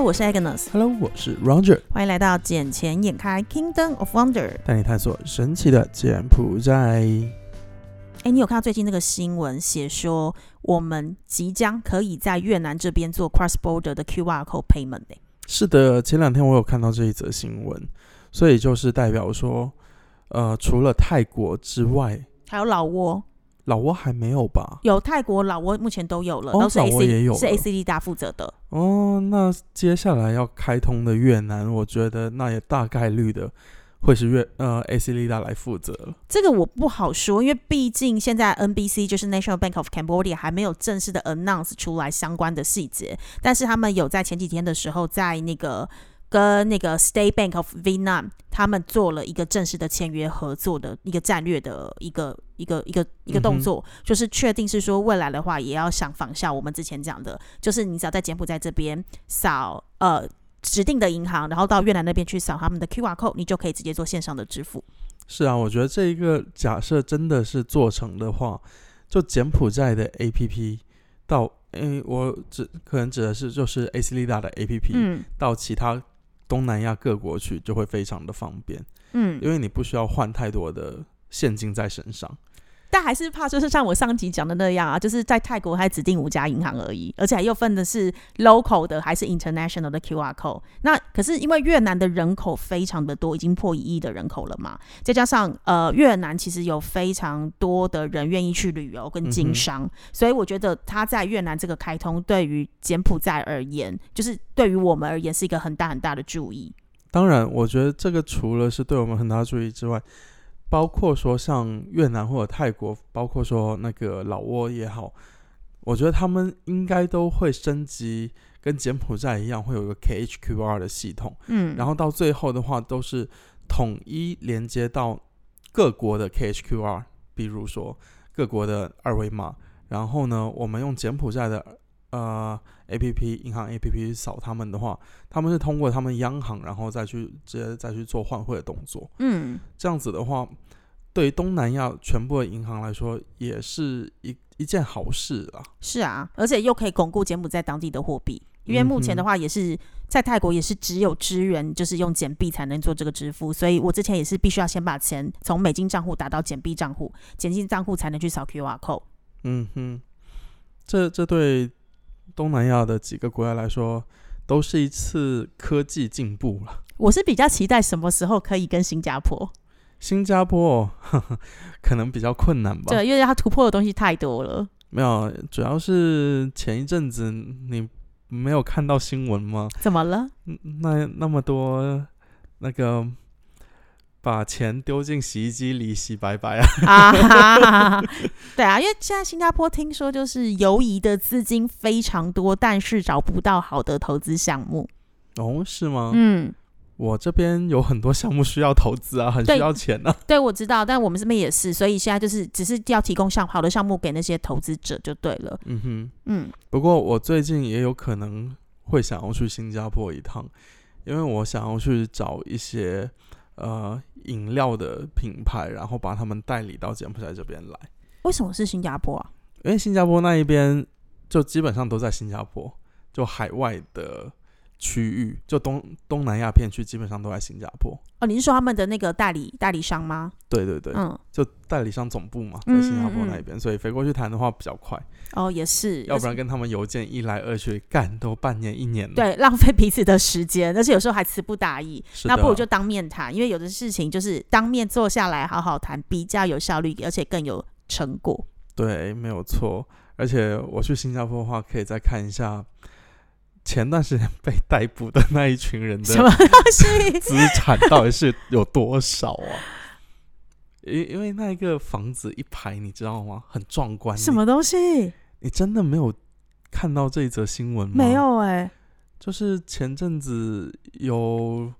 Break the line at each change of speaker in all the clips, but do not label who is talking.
Hello，我是 Agnes。
Hello，我是 Roger，
欢迎来到捡钱眼开 Kingdom of Wonder。
带你探索神奇的柬埔寨。
哎，你有看到最近那个新闻，写说我们即将可以在越南这边做 cross border 的 QR code payment 哎、
是的，前两天我有看到这一则新闻，所以就是代表说，呃，除了泰国之外，
还有老挝，
老挝还没有吧？
有泰国、老挝目前都有了，
哦
都是 AC
也有
是 ACD 大负责的。
哦，那接下来要开通的越南，我觉得那也大概率的会是越呃 A C D 达来负责了。
这个我不好说，因为毕竟现在 NBC 就是 National Bank of Cambodia 还没有正式的 announce 出来相关的细节，但是他们有在前几天的时候，在那个跟那个 State Bank of Vietnam 他们做了一个正式的签约合作的一个战略的一个一个一个一个动作，就是确定是说未来的话也要想仿效我们之前讲的，就是你只要在柬埔寨这边扫呃。指定的银行，然后到越南那边去扫他们的 QR code，你就可以直接做线上的支付。
是啊，我觉得这一个假设真的是做成的话，就柬埔寨的 APP 到，诶，我指可能指的是就是 A C L D A 的 APP，、
嗯
到其他东南亚各国去就会非常的方便，
嗯，
因为你不需要换太多的现金在身上。
但还是怕，就是像我上集讲的那样啊，就是在泰国还指定五家银行而已，而且又分的是 local 的还是 international 的 QR code。那可是因为越南的人口非常的多，已经破一亿的人口了嘛，再加上呃越南其实有非常多的人愿意去旅游跟经商，所以我觉得它在越南这个开通对于柬埔寨而言，就是对于我们而言是一个很大很大的注意。
当然，我觉得这个除了是对我们很大注意之外，包括说像越南或者泰国，包括说那个老挝也好，我觉得他们应该都会升级，跟柬埔寨一样，会有一个 KHQR 的系统，
嗯，
然后到最后的话都是统一连接到各国的 KHQR，比如说各国的二维码，然后呢，我们用柬埔寨的呃 APP 银行 APP 扫他们的话，他们是通过他们央行，然后再去直接再去做换汇的动作。
嗯
这样子的话，对于东南亚全部的银行来说，也是一一件好事啊。
是啊，而且又可以巩固柬埔寨当地的货币，因为目前的话也是在泰国也是只有支援就是用简币才能做这个支付，所以我之前也是必须要先把钱从美金账户打到简币账户，简金账户才能去扫 QR code。
嗯哼，这这对东南亚的几个国家来说，都是一次科技进步了。
我是比较期待什么时候可以跟新加坡，
新加坡 可能比较困难吧？
对，因为它突破的东西太多了。
没有，主要是前一阵子你没有看到新闻吗？
怎么了？
嗯那那么多那个把钱丢进洗衣机里洗白白啊！
啊哈，对啊，因为现在新加坡听说就是游移的资金非常多，但是找不到好的投资项目。
哦，是吗？
嗯，
我这边有很多项目需要投资啊，很需要钱啊。
对，我知道，但我们这边也是，所以现在就是只是要提供项好的项目给那些投资者就对了。
嗯哼。
嗯，
不过我最近也有可能会想要去新加坡一趟，因为我想要去找一些呃饮料的品牌，然后把他们代理到柬埔寨这边来。
为什么是新加坡啊？
因为新加坡那一边就基本上都在新加坡，就海外的区域，就东东南亚片区基本上都在新加坡。
哦，你是说他们的那个代理代理商吗？
对对对，
嗯，
就代理商总部嘛，
嗯
在新加坡那一边，所以飞过去谈的话比较快，
哦，也是，
要不然跟他们邮件一来二去，干都半年一年了。，
对浪费彼此的时间，而且有时候还词不达意。那不如就当面谈，因为有的事情就是当面坐下来好好谈，比较有效率，而且更有成果。
对，没有错。而且我去新加坡的话，可以再看一下前段时间被逮捕的那一群人
什么
的
东西？
资产到底是有多少啊？因因为那一个房子一排，你知道吗？很壮观。
什么东西？
你？真的没有看到这一则新闻吗？
没，有哎、
就是前阵子有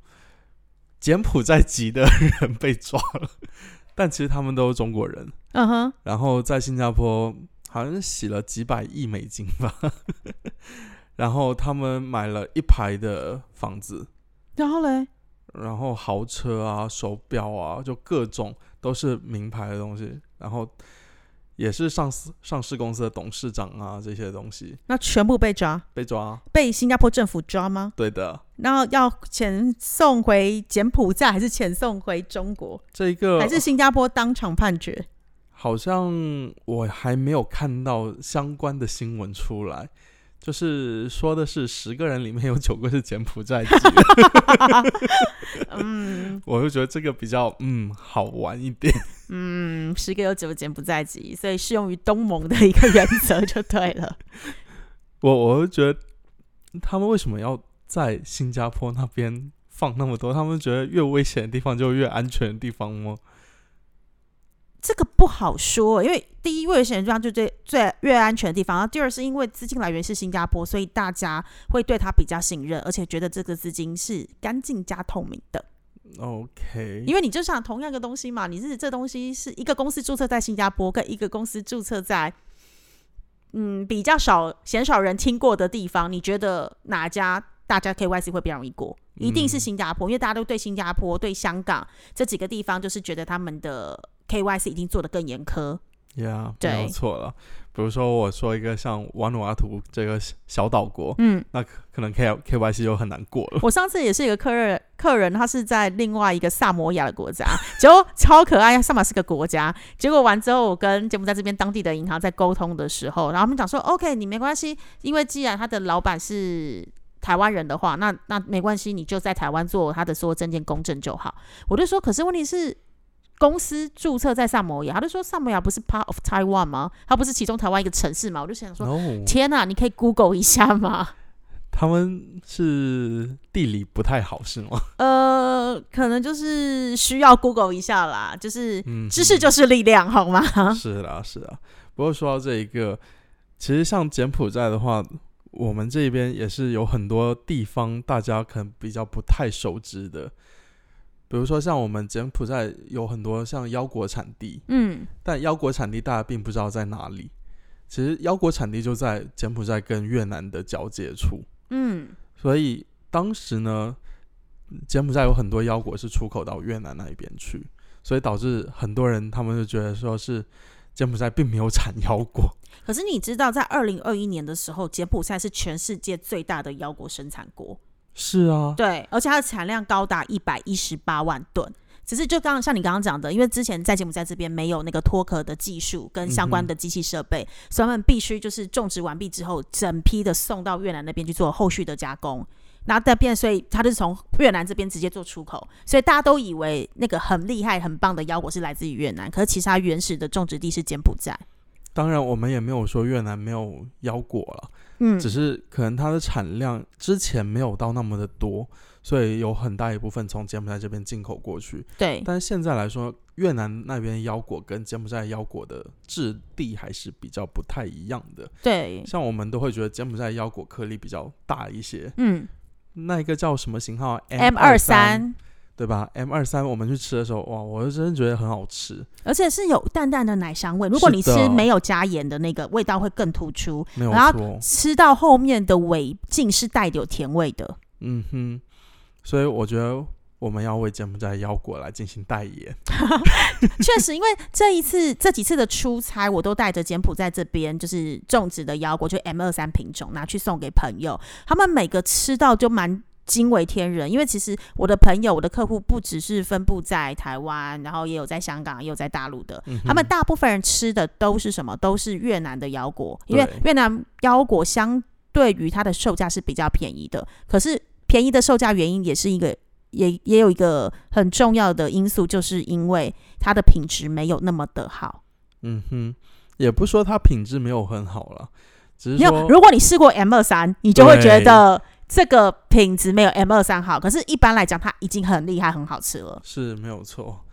柬埔寨籍的人被抓了，但其实他们都是中国人。
嗯哼，
然后在新加坡好像是洗了几百亿美金吧，然后他们买了一排的房子，
然后嘞，
然后豪车啊、手表啊，就各种都是名牌的东西，然后也是上市上市公司的董事长啊，这些东西。
那全部被抓，
被抓。
被新加坡政府抓吗？
对的，
然后要遣送回柬埔寨，还是遣送回中国，
这个
还是新加坡当场判决？
好像我还没有看到相关的新闻出来，就是说的是十个人里面有九个是柬埔寨籍，
嗯
我就觉得这个比较嗯好玩一点。
嗯，十个有九个柬埔寨籍，所以适用于东盟的一个原则就对了。
我我就觉得他们为什么要在新加坡那边放那么多？他们觉得越危险的地方就越安全的地方吗？
这个不好说，因为第一，危险的地方就最最越安全的地方；然后第二，是因为资金来源是新加坡，所以大家会对他比较信任，而且觉得这个资金是干净加透明的。
OK，
因为你就想同样的东西嘛，你是这东西是一个公司注册在新加坡，跟一个公司注册在嗯比较少鲜少人听过的地方，你觉得哪家大家 KYC 会比较容易过？一定是新加坡，因为大家都对新加坡、对香港这几个地方，就是觉得他们的 KYC 已经做得更严苛。
呀、
对
没有错了。比如说，我说一个像瓦努阿图这个小岛国，
嗯，
那可可能 K K Y C 就很难过了。
我上次也是一个客人，客人他是在另外一个萨摩亚的国家，结果超可爱，萨摩亚是个国家。结果完之后，我跟柬埔寨这边当地的银行在沟通的时候，然后他们讲说，OK，你没关系，因为既然他的老板是台湾人的话，那那没关系，你就在台湾做他的所有证件公证就好。我就说，可是问题是。公司注册在萨摩亚，他就说萨摩亚不是 part of Taiwan 吗？它不是其中台湾一个城市吗？我就想说
，No，
天哪、你可以 Google 一下吗？
他们是地理不太好是吗？
呃，可能就是需要 Google 一下啦，就是
嗯，
知识就是力量，好吗？
是啦，是啦。不过说到这一个，其实像柬埔寨的话，我们这边也是有很多地方大家可能比较不太熟知的，比如说像我们柬埔寨有很多像腰果产地，
嗯，
但腰果产地大家并不知道在哪里。其实腰果产地就在柬埔寨跟越南的交界处，
嗯，
所以当时呢，柬埔寨有很多腰果是出口到越南那一边去，所以导致很多人他们就觉得说是柬埔寨并没有产 腰果。
可是你知道，在二零二一年的时候，柬埔寨是全世界最大的腰果生产国，
是啊，
对，而且它的产量高达一百一十八万吨。只是就刚刚像你刚刚讲的，因为之前在柬埔寨这边没有那个脱壳的技术跟相关的机器设备，所以他们必须就是种植完毕之后，整批的送到越南那边去做后续的加工。然后再变，所以它就是从越南这边直接做出口，所以大家都以为那个很厉害、很棒的腰果是来自于越南，可是其实它原始的种植地是柬埔寨。
当然我们也没有说越南没有腰果了，
嗯。
只是可能它的产量之前没有到那么的多，所以有很大一部分从柬埔寨这边进口过去。
对，
但是现在来说，越南那边腰果跟柬埔寨腰果的质地还是比较不太一样的。
对，
像我们都会觉得柬埔寨腰果颗粒比较大一些，
嗯。
那一个叫什么型号啊
，M
二
二三，
对吧？M 二三我们去吃的时候，哇，我就真的觉得很好吃，
而且是有淡淡的奶香味。如果你吃没有加盐的那个，味道会更突出。
没有
然后
错。
吃到后面的尾劲是带有甜味的。
嗯哼，所以我觉得我们要为柬埔寨腰果来进行代言。
确实，因为这一次这几次的出差，我都带着柬埔寨这边就是种植的腰果，就 M 二三品种拿去送给朋友，他们每个吃到就蛮。惊为天人，因为其实我的朋友、我的客户不只是分布在台湾，然后也有在香港，也有在大陆的。
嗯
他们大部分人吃的都是什么？都是越南的腰果，因为越南腰果相对于它的售价是比较便宜的。可是便宜的售价原因也是一个，也也有一个很重要的因素，就是因为它的品质没有那么的好。
嗯哼，也不说它品质没有很好了，只是
没有，
说
如果你试过 M 二三，你就会觉得这个品质没有 M 二三好。可是，一般来讲，它已经很厉害、很好吃了。
是没有错。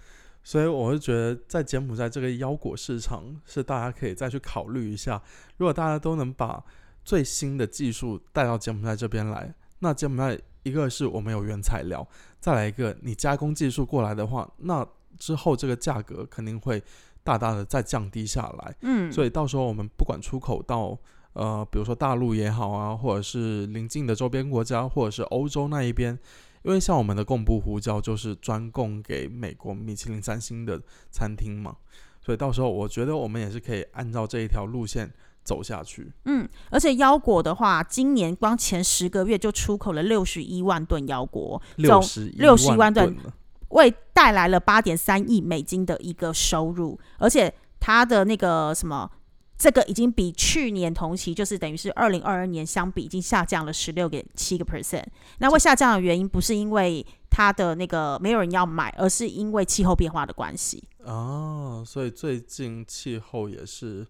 所以我会觉得，在柬埔寨这个腰果市场是大家可以再去考虑一下。如果大家都能把最新的技术带到柬埔寨这边来，那柬埔寨一个是我们有原材料，再来一个你加工技术过来的话，那之后这个价格肯定会大大的再降低下来。
嗯，
所以到时候我们不管出口到呃，比如说大陆也好啊，或者是邻近的周边国家，或者是欧洲那一边，因为像我们的贡布胡椒就是专供给美国米其林三星的餐厅嘛，所以到时候我觉得我们也是可以按照这一条路线走下去。
嗯，而且腰果的话，今年光前十个月就出口了六十一万吨腰果，
六十
六十一万
吨
吨，为带来了八点三亿美金的一个收入，而且它的那个什么。这个已经比去年同期，就是等于是二零二二年相比，已经下降了十六点七个 percent。那会下降的原因不是因为它的那个没有人要买，而是因为气候变化的关系。
哦，所以最近气候也是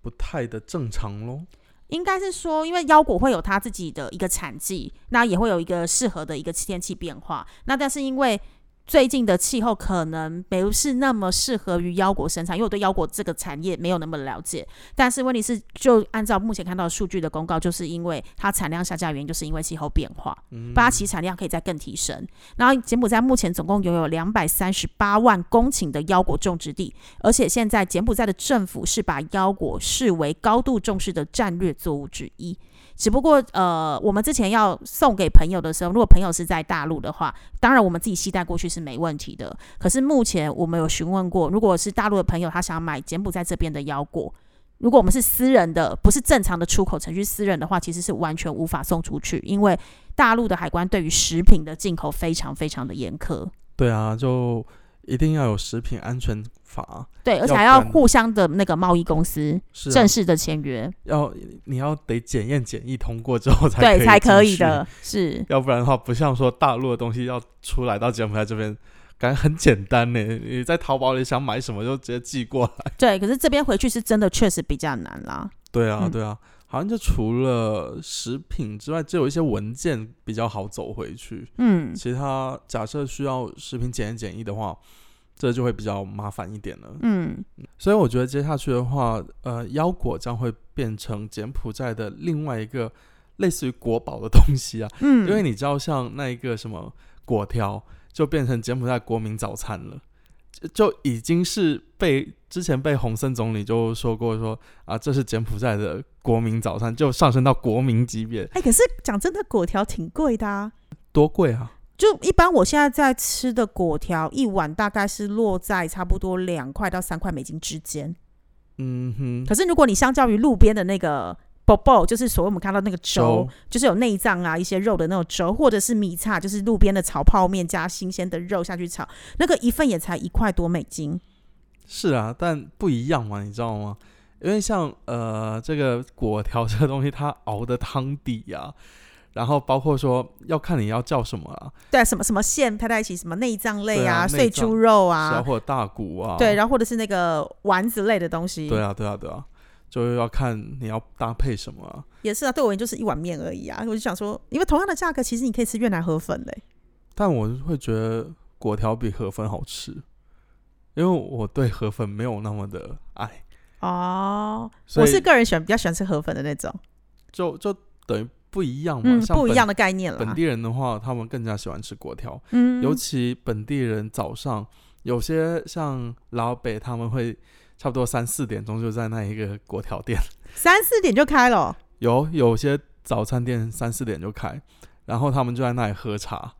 不太的正常喽。
应该是说，因为腰果会有它自己的一个产季，那也会有一个适合的一个天气变化。那但是因为最近的气候可能不是那么适合于腰果生产，因为我对腰果这个产业没有那么了解。但是问题是，就按照目前看到数据的公告，就是因为它产量下降原因，就是因为气候变化，巴西产量可以再更提升。然后柬埔寨目前总共拥有两百三十八万公顷的腰果种植地，而且现在柬埔寨的政府是把腰果视为高度重视的战略作物之一。只不过，呃，我们之前要送给朋友的时候，如果朋友是在大陆的话，当然我们自己携带过去是没问题的。可是目前我们有询问过，如果是大陆的朋友，他想买柬埔寨这边的腰果，如果我们是私人的，不是正常的出口程序，私人的话，其实是完全无法送出去，因为大陆的海关对于食品的进口非常非常的严苛。
对啊，就。一定要有食品安全法，
对，而且还要互相的那个贸易公司正式的签约，
要你要得检验检疫通过之后才
对才可
以
的，是，
要不然的话，不像说大陆的东西要出来到柬埔寨这边，感觉很简单呢。你在淘宝里想买什么就直接寄过来，
对，可是这边回去是真的确实比较难啦。
对啊，对啊。好像就除了食品之外，只有一些文件比较好走回去。
嗯，
其他假设需要食品检验检疫的话，这就会比较麻烦一点了。
嗯，
所以我觉得接下去的话，呃，腰果将会变成柬埔寨的另外一个类似于国宝的东西啊。
嗯，
因为你知道，像那一个什么果条，就变成柬埔寨国民早餐了。就已经是被之前被洪森总理就说过说啊，这是柬埔寨的国民早餐，就上升到国民级别。
哎，可是讲真的，果条挺贵的啊。
多贵啊！
就一般我现在在吃的果条，一碗大概是落在差不多两块到三块美金之间。
嗯哼。
可是如果你相较于路边的那个。就是所谓我们看到那个粥，就是有内脏啊一些肉的那种粥，或者是米叉，就是路边的炒泡面加新鲜的肉下去炒，那个一份也才一块多美金。
是啊，但不一样嘛，你知道吗？因为像呃这个果条这个东西，它熬的汤底呀，然后包括说要看你要叫什么啊，
对啊，什么什么馅配在一起，什么内脏类啊，碎猪肉啊，
或者大骨啊，
对，然后或者是那个丸子类的东西，
对啊，对啊，对啊。就要看你要搭配什么啊？
也是啊，对我而言就是一碗面而已啊。我就想说，因为同样的价格，其实你可以吃越南河粉嘞。
但我会觉得果条比河粉好吃，因为我对河粉没有那么的爱。
哦，我是个人喜欢比较喜欢吃河粉的那种。
就就等于不一样嘛，
不一样的概念了。
本地人的话，他们更加喜欢吃果条。
嗯，
尤其本地人早上有些像老北，他们会。差不多三四点钟就在那一个果条店，
三四点就开了。
有有些早餐店三四点就开，然后他们就在那里喝茶，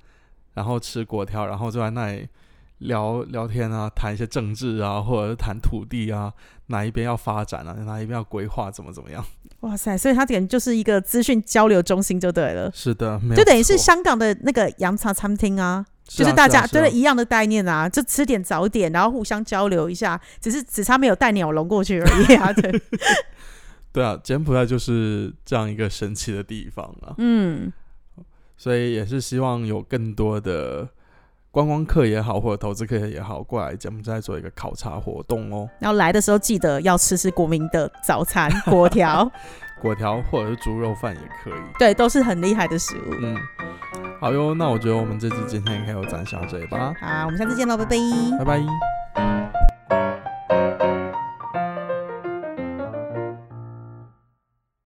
然后吃果条，然后就在那里聊聊天啊，谈一些政治啊，或者是谈土地啊，哪一边要发展啊，哪一边要规划怎么怎么样。
哇塞！所以它点就是一个资讯交流中心就对了。
是的，
就等于是香港的那个洋茶餐厅啊。就是大家就是一样的概念啊，就吃点早点，然后互相交流一下，只是只差没有带鸟笼过去而已啊。对，
对啊，柬埔寨就是这样一个神奇的地方啊。
嗯，
所以也是希望有更多的观光客也好，或者投资客也好，过来柬埔寨做一个考察活动哦。
然后来的时候记得要吃吃国民的早餐 果条，
果条或者是猪肉饭也可以。
对，都是很厉害的食物。
嗯。好哟，那我觉得我们这次今天应该有展到这里吧。
好，我们下次见喽，拜拜。
拜拜。